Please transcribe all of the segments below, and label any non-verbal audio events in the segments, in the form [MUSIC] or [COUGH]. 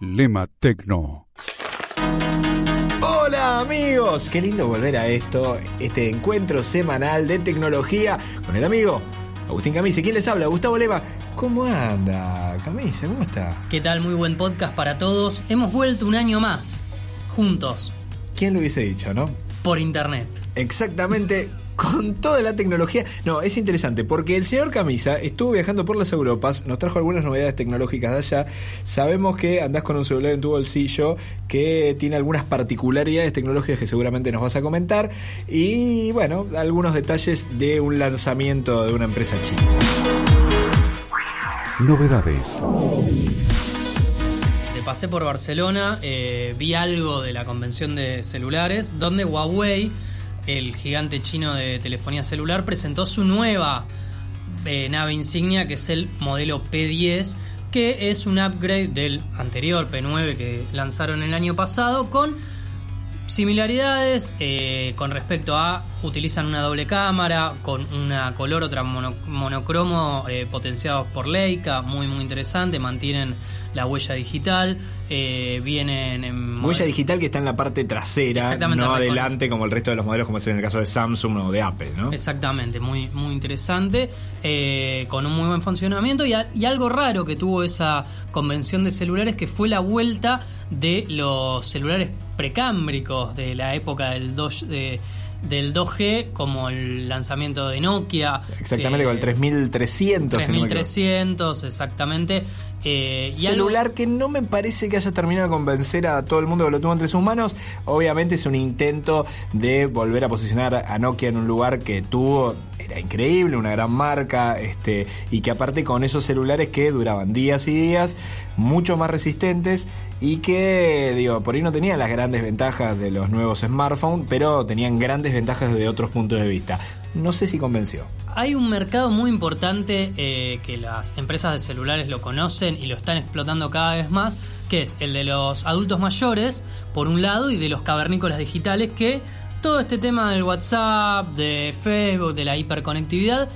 Lema Tecno. Hola amigos, qué lindo volver a esto, este encuentro semanal de tecnología con el amigo Agustín Camisa. ¿Quién les habla? Gustavo Lema. ¿Cómo anda, Camisa? ¿Cómo está? ¿Qué tal? Muy buen podcast para todos. Hemos vuelto un año más, juntos, ¿Quién lo hubiese dicho, no? por internet. Exactamente. Con toda la tecnología. No, es interesante porque el señor Camisa estuvo viajando por las Europas, nos trajo algunas novedades tecnológicas de allá. Sabemos que andás con un celular en tu bolsillo que tiene algunas particularidades tecnológicas que seguramente nos vas a comentar. Y bueno, algunos detalles de un lanzamiento de una empresa china. Novedades. Te pasé por Barcelona, eh, vi algo de la convención de celulares, donde Huawei, el gigante chino de telefonía celular, presentó su nueva eh, nave insignia, que es el modelo P10, que es un upgrade del anterior P9 que lanzaron el año pasado, con similaridades eh, con respecto a utilizan una doble cámara con una color otra mono- monocromo eh, potenciados por Leica muy muy interesante mantienen la huella digital eh, vienen en Huella digital que está en la parte trasera, no adelante como el resto de los modelos, como es en el caso de Samsung o de Apple, ¿no? Exactamente, muy, muy interesante, eh, con un muy buen funcionamiento y, a- y algo raro que tuvo esa convención de celulares que fue la vuelta de los celulares precámbricos de la época del 2, de- del 2G, como el lanzamiento de Nokia. Exactamente, que- con el 3300. si no me equivoco. 3300, exactamente. eh, y algo- celular que no me parece que haya terminado de convencer a todo el mundo que lo tuvo entre sus manos. Obviamente es un intento de volver a posicionar a Nokia en un lugar que tuvo, era increíble, una gran marca, este, y que aparte con esos celulares que duraban días y días, mucho más resistentes y que, digo, por ahí no tenían las grandes ventajas de los nuevos smartphones, pero tenían grandes ventajas desde otros puntos de vista. No sé si convenció. Hay un mercado muy importante eh, que las empresas de celulares lo conocen y lo están explotando cada vez más, que es el de los adultos mayores, por un lado, y de los cavernícolas digitales, que todo este tema del WhatsApp, de Facebook, de la hiperconectividad,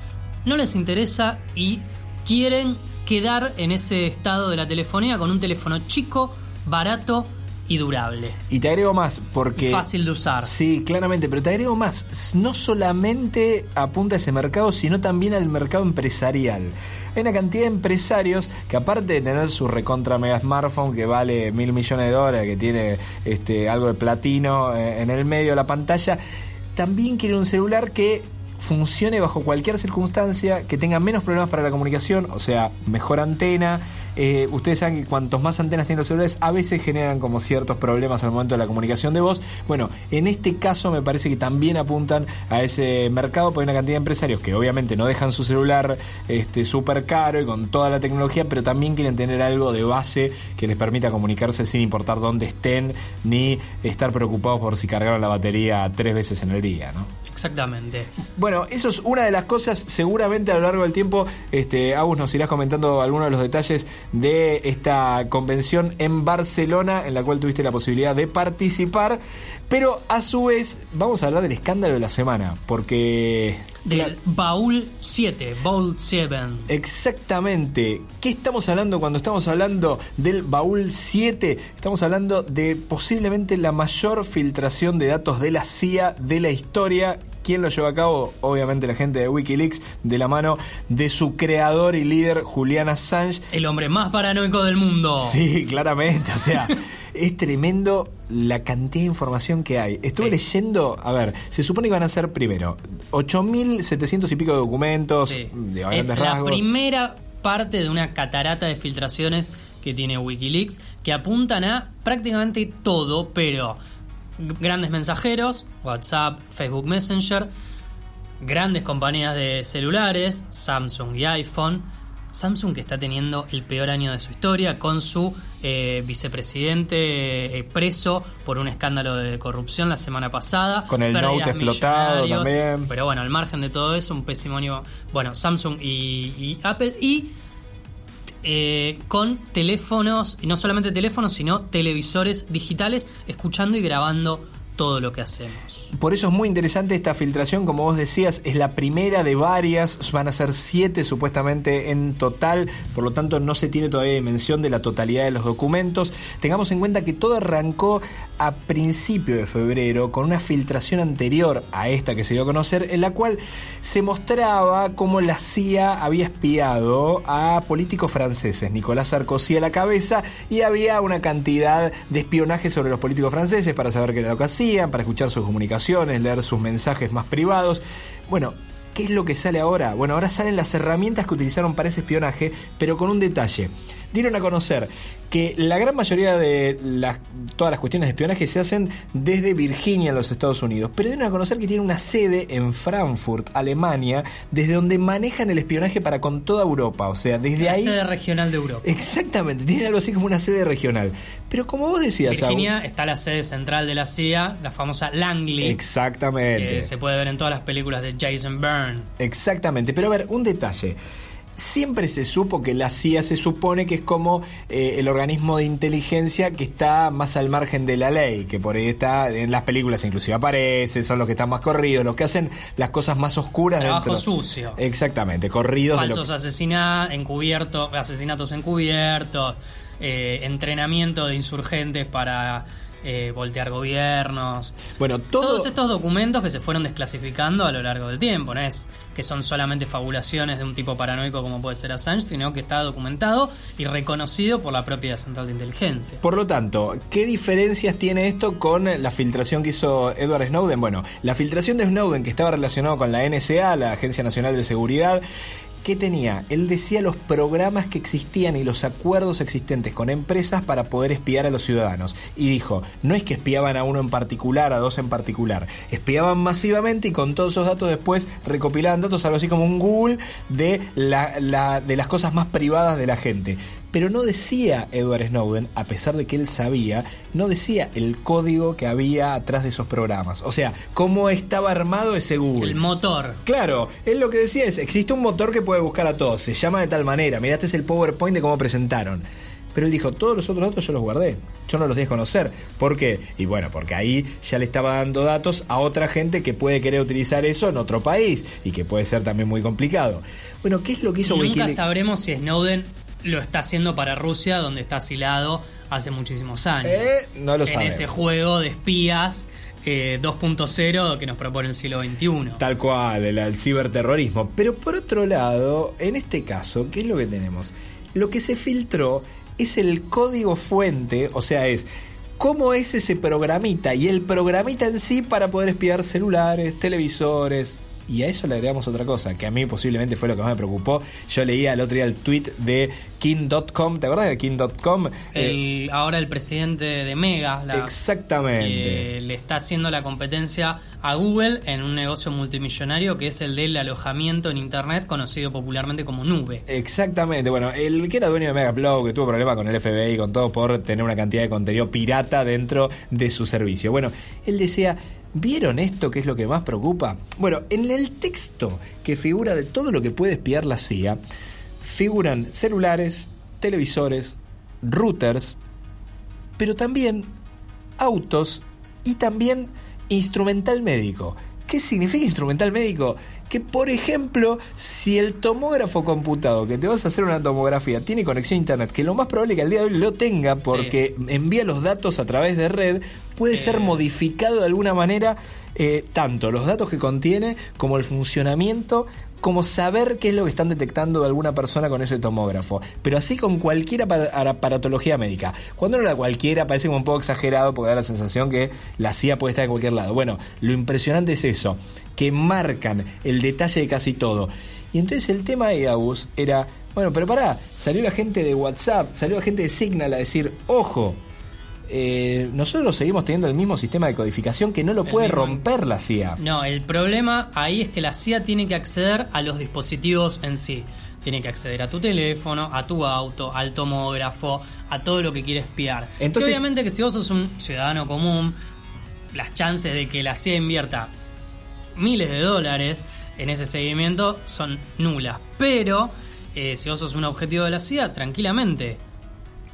no les interesa y quieren quedar en ese estado de la telefonía con un teléfono chico, barato y durable. Y te agrego más, porque... Fácil de usar. Sí, claramente, pero te agrego más. No solamente apunta a ese mercado, sino también al mercado empresarial. Hay una cantidad de empresarios que aparte de tener su recontra mega smartphone que vale mil millones de dólares, que tiene este algo de platino eh, en el medio de la pantalla, también quieren un celular que funcione bajo cualquier circunstancia, que tenga menos problemas para la comunicación, o sea, mejor antena. Eh, ustedes saben que cuantos más antenas tienen los celulares, a veces generan como ciertos problemas al momento de la comunicación de voz. Bueno, en este caso me parece que también apuntan a ese mercado, porque hay una cantidad de empresarios que obviamente no dejan su celular este súper caro y con toda la tecnología, pero también quieren tener algo de base que les permita comunicarse sin importar dónde estén, ni estar preocupados por si cargaron la batería tres veces en el día, ¿no? Exactamente. Bueno, eso es una de las cosas. Seguramente a lo largo del tiempo, este, Agus nos irás comentando algunos de los detalles de esta convención en Barcelona, en la cual tuviste la posibilidad de participar. Pero a su vez, vamos a hablar del escándalo de la semana, porque. Del Baúl 7, Baúl 7. Exactamente. ¿Qué estamos hablando cuando estamos hablando del baúl 7? Estamos hablando de posiblemente la mayor filtración de datos de la CIA de la historia. ¿Quién lo llevó a cabo? Obviamente la gente de Wikileaks, de la mano de su creador y líder Julian Assange. El hombre más paranoico del mundo. Sí, claramente. O sea, [LAUGHS] es tremendo la cantidad de información que hay. Estuve Sí. leyendo, a ver, se supone que van a ser primero 8.700 y pico de documentos, Sí. de Es grandes la rasgos. primera parte de una catarata de filtraciones que tiene Wikileaks que apuntan a prácticamente todo, pero grandes mensajeros, WhatsApp, Facebook Messenger, grandes compañías de celulares, Samsung y iPhone. Samsung que está teniendo el peor año de su historia con su eh, vicepresidente eh, preso por un escándalo de corrupción la semana pasada. Con el Note explotado también. Pero bueno, al margen de todo eso, un pésimo año. Bueno, Samsung y, y Apple. Y eh, con teléfonos, y no solamente teléfonos, sino televisores digitales, escuchando y grabando todo lo que hacemos. Por eso es muy interesante esta filtración, como vos decías, es la primera de varias, van a ser siete supuestamente en total, por lo tanto no se tiene todavía dimensión de la totalidad de los documentos. Tengamos en cuenta que todo arrancó a principio de febrero con una filtración anterior a esta que se dio a conocer, en la cual se mostraba cómo la CIA había espiado a políticos franceses, Nicolás Sarkozy a la cabeza, y había una cantidad de espionaje sobre los políticos franceses para saber qué era lo que hacían, para escuchar sus comunicaciones, leer sus mensajes más privados. Bueno, ¿qué es lo que sale ahora? Bueno, ahora salen las herramientas que utilizaron para ese espionaje, pero con un detalle dieron a conocer que la gran mayoría de las, todas las cuestiones de espionaje se hacen desde Virginia en los Estados Unidos, pero dieron a conocer que tiene una sede en Frankfurt, Alemania, desde donde manejan el espionaje para con toda Europa, o sea, desde la ahí... sede regional de Europa. Exactamente, tiene algo así como una sede regional. Pero como vos decías... Virginia está la sede central de la CIA, la famosa Langley. Exactamente. Que se puede ver en todas las películas de Jason Byrne. Exactamente, pero a ver, un detalle. Siempre se supo que la CIA se supone que es como eh, el organismo de inteligencia que está más al margen de la ley, que por ahí está, en las películas inclusive aparece, son los que están más corridos, los que hacen las cosas más oscuras. Trabajo dentro. sucio. Exactamente, corridos. de lo- Falsos asesina- encubiertos, asesinatos encubiertos, eh, entrenamiento de insurgentes para eh, voltear gobiernos. Bueno, todo... Todos estos documentos que se fueron desclasificando a lo largo del tiempo, no es que son solamente fabulaciones de un tipo paranoico como puede ser Assange, sino que está documentado y reconocido por la propia Central de Inteligencia. Por lo tanto, ¿qué diferencias tiene esto con la filtración que hizo Edward Snowden? Bueno, la filtración de Snowden que estaba relacionado con la NSA, la Agencia Nacional de Seguridad, ¿qué tenía? Él decía los programas que existían y los acuerdos existentes con empresas para poder espiar a los ciudadanos. Y dijo, no es que espiaban a uno en particular, a dos en particular, espiaban masivamente y con todos esos datos después recopilaban datos, algo así como un Google de, de las cosas más privadas de la gente. Pero no decía Edward Snowden, a pesar de que él sabía, no decía el código que había atrás de esos programas. O sea, cómo estaba armado ese Google. El motor. Claro, él lo que decía es, existe un motor que puede buscar a todos, se llama de tal manera, mirá, este es el PowerPoint de cómo presentaron. Pero él dijo, todos los otros datos yo los guardé, yo no los di a conocer. ¿Por qué? Y bueno, porque ahí ya le estaba dando datos a otra gente que puede querer utilizar eso en otro país y que puede ser también muy complicado. Bueno, ¿qué es lo que hizo Nunca Wikileaks? sabremos si Snowden lo está haciendo para Rusia, donde está asilado hace muchísimos años. Eh, no lo en sabemos. ese juego de espías eh, 2.0 que nos propone el siglo XXI. Tal cual, el, el ciberterrorismo. Pero por otro lado, en este caso, ¿qué es lo que tenemos? Lo que se filtró es el código fuente, o sea, es cómo es ese programita y el programita en sí para poder espiar celulares, televisores. Y a eso le agregamos otra cosa, que a mí posiblemente fue lo que más me preocupó. Yo leía el otro día el tweet de King.com, ¿te acuerdas de King.com? Eh, ahora el presidente de Mega la- exactamente. que le está haciendo la competencia a Google en un negocio multimillonario que es el del alojamiento en Internet conocido popularmente como nube. Exactamente, bueno, el que era dueño de Megaupload, que tuvo problemas con el FBI y con todo por tener una cantidad de contenido pirata dentro de su servicio. Bueno, él decía, ¿vieron esto que es lo que más preocupa? Bueno, en el texto que figura de todo lo que puede espiar la CIA, figuran celulares, televisores, routers, pero también autos y también instrumental médico. ¿Qué significa instrumental médico? Que por ejemplo, si el tomógrafo computado que te vas a hacer una tomografía tiene conexión a internet, que lo más probable que al día de hoy lo tenga porque envía los datos a través de red, puede ser Eh. modificado de alguna manera eh, tanto los datos que contiene como el funcionamiento como saber qué es lo que están detectando de alguna persona con ese tomógrafo. Pero así con cualquier apa- aparatología médica. Cuando uno la cualquiera parece como un poco exagerado porque da la sensación que la CIA puede estar en cualquier lado. Bueno, lo impresionante es eso, que marcan el detalle de casi todo. Y entonces el tema de Agus era, bueno, pero pará, salió la gente de WhatsApp, salió la gente de Signal a decir, ojo, eh, nosotros seguimos teniendo el mismo sistema de codificación que no lo El puede mismo- romper la CIA. No, el problema ahí es que la CIA tiene que acceder a los dispositivos en sí. Tiene que acceder a tu teléfono, a tu auto, al tomógrafo, a todo lo que quiere espiar. Entonces- Que obviamente que si vos sos un ciudadano común, las chances de que la CIA invierta miles de dólares en ese seguimiento son nulas. Pero eh, si vos sos un objetivo de la CIA, tranquilamente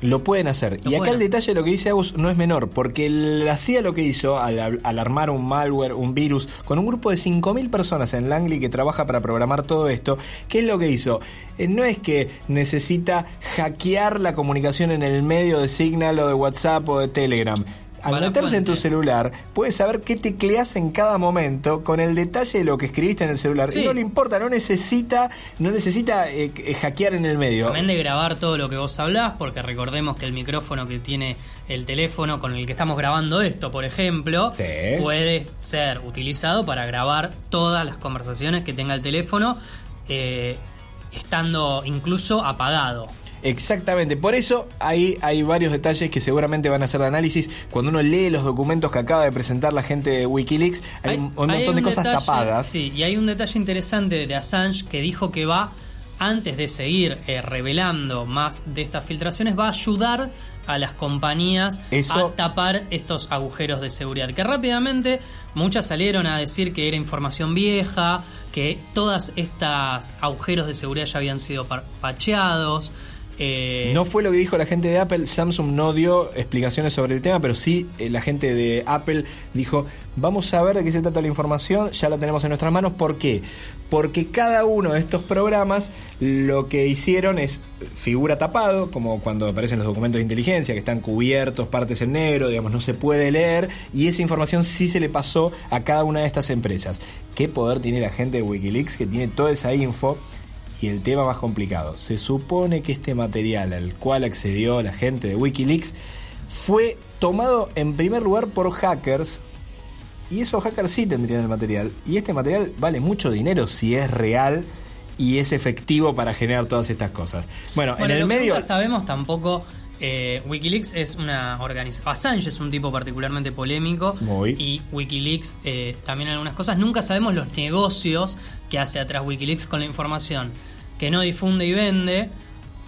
Lo pueden hacer. Lo y acá pueden el detalle de lo que dice Agus no es menor, porque la CIA lo que hizo al, al armar un malware, un virus, con un grupo de 5.000 personas en Langley que trabaja para programar todo esto, ¿qué es lo que hizo? Eh, no es que necesita hackear la comunicación en el medio de Signal o de WhatsApp o de Telegram. Al meterse en tu celular, puedes saber qué tecleas en cada momento con el detalle de lo que escribiste en el celular. Sí. Y no le importa, no necesita, no necesita eh, eh, hackear en el medio. También de grabar todo lo que vos hablás, porque recordemos que el micrófono que tiene el teléfono con el que estamos grabando esto, por ejemplo, Sí. puede ser utilizado para grabar todas las conversaciones que tenga el teléfono, eh, estando incluso apagado. Exactamente, por eso ahí hay varios detalles que seguramente van a ser de análisis. Cuando uno lee los documentos que acaba de presentar la gente de Wikileaks, hay, un- un montón hay de cosas detalle- tapadas. Sí, y hay un detalle interesante de Assange que dijo que va, antes de seguir eh, revelando más de estas filtraciones, va a ayudar a las compañías Eso- a tapar estos agujeros de seguridad. Que rápidamente muchas salieron a decir que era información vieja, que todas estas agujeros de seguridad ya habían sido pa- pacheados. Eh, No fue lo que dijo la gente de Apple, Samsung no dio explicaciones sobre el tema, pero sí eh, la gente de Apple dijo, vamos a ver de qué se trata la información, ya la tenemos en nuestras manos, ¿por qué? Porque cada uno de estos programas lo que hicieron es figura tapado, como cuando aparecen los documentos de inteligencia, que están cubiertos, partes en negro, digamos, no se puede leer, y esa información sí se le pasó a cada una de estas empresas. ¿Qué poder tiene la gente de Wikileaks que tiene toda esa info? Y el tema más complicado, se supone que este material al cual accedió la gente de Wikileaks fue tomado en primer lugar por hackers y esos hackers sí tendrían el material y este material vale mucho dinero si es real y es efectivo para generar todas estas cosas. Bueno, Bueno, en el medio nunca sabemos tampoco. eh, Wikileaks es una organización. Assange es un tipo particularmente polémico. Muy. Y Wikileaks eh, también algunas cosas. Nunca sabemos los negocios que hace atrás Wikileaks con la información que no difunde y vende.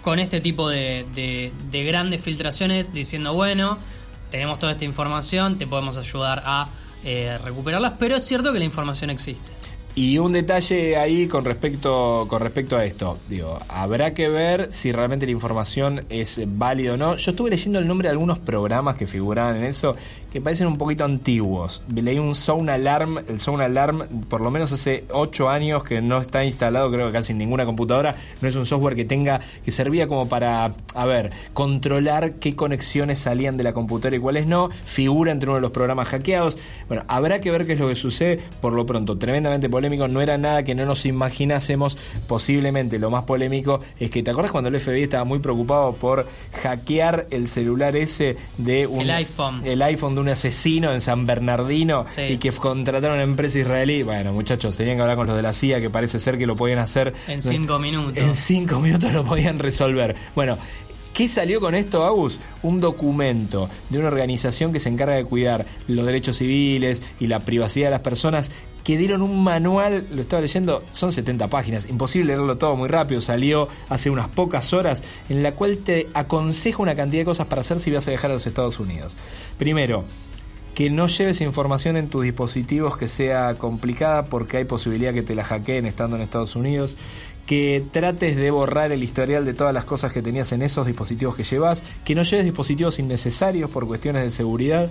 Con este tipo de, de- de grandes filtraciones diciendo, bueno, tenemos toda esta información, te podemos ayudar a eh, recuperarlas. Pero es cierto que la información existe. Y un detalle ahí con respecto, con respecto a esto. Digo, habrá que ver si realmente la información es válida o no. Yo estuve leyendo el nombre de algunos programas que figuraban en eso que parecen un poquito antiguos. Leí un Sound Alarm, el Sound Alarm por lo menos hace 8 años que no está instalado creo que casi en ninguna computadora. No es un software que tenga, que servía como para, a ver, controlar qué conexiones salían de la computadora y cuáles no. Figura entre uno de los programas hackeados. Bueno, habrá que ver qué es lo que sucede. Por lo pronto, tremendamente polémico. No era nada que no nos imaginásemos. Posiblemente lo más polémico es que, ¿te acuerdas cuando el FBI estaba muy preocupado por hackear el celular ese de un El iPhone. el iPhone de un asesino en San Bernardino Sí. y que contrataron a una empresa israelí? Bueno, muchachos, tenían que hablar con los de la CIA que parece ser que lo podían hacer En cinco minutos. En cinco minutos lo podían resolver. Bueno. ¿Qué salió con esto, Agus? Un documento de una organización que se encarga de cuidar los derechos civiles y la privacidad de las personas que dieron un manual, lo estaba leyendo, son 70 páginas, imposible leerlo todo muy rápido, salió hace unas pocas horas, en la cual te aconseja una cantidad de cosas para hacer si vas a viajar a los Estados Unidos. Primero, que no lleves información en tus dispositivos que sea complicada porque hay posibilidad que te la hackeen estando en Estados Unidos. Que trates de borrar el historial de todas las cosas que tenías en esos dispositivos que llevas. Que no lleves dispositivos innecesarios por cuestiones de seguridad.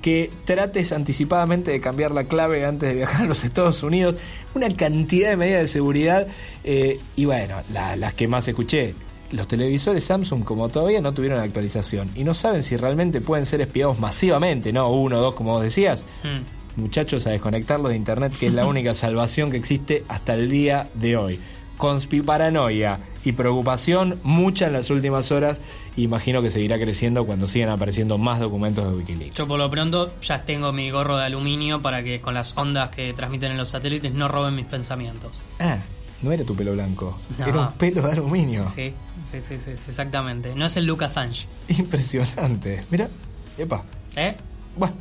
Que trates anticipadamente de cambiar la clave antes de viajar a los Estados Unidos. Una cantidad de medidas de seguridad. eh, y bueno, la- las que más escuché los televisores Samsung como todavía no tuvieron actualización y no saben si realmente pueden ser espiados masivamente, no uno o dos como vos decías. Mm. Muchachos, a desconectarlos de internet que es la [LAUGHS] única salvación que existe hasta el día de hoy. Conspiparanoia y preocupación mucha en las últimas horas. Imagino que seguirá creciendo cuando sigan apareciendo más documentos de Wikileaks. Yo por lo pronto ya tengo mi gorro de aluminio para que con las ondas que transmiten en los satélites no roben mis pensamientos. Ah, no era tu pelo blanco, No. era un pelo de aluminio. Sí, sí, sí, sí, exactamente. No es el Lucas Assange. Impresionante. Mira, epa. ¿Eh? Bueno.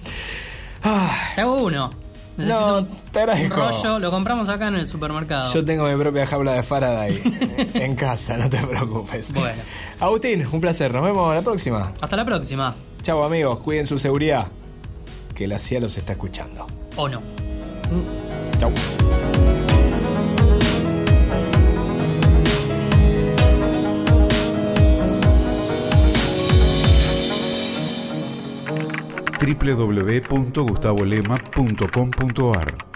Ah, Te hago uno. Necesito No, te agradezco. un rollo, lo compramos acá en el supermercado. Yo tengo mi propia jaula de Faraday [LAUGHS] en casa, no te preocupes. Bueno. Agustín, un placer. Nos vemos la próxima. Hasta la próxima. Chao amigos, cuiden su seguridad. Que la CIA los está escuchando. O no. Chao. www.gustavolema.com.ar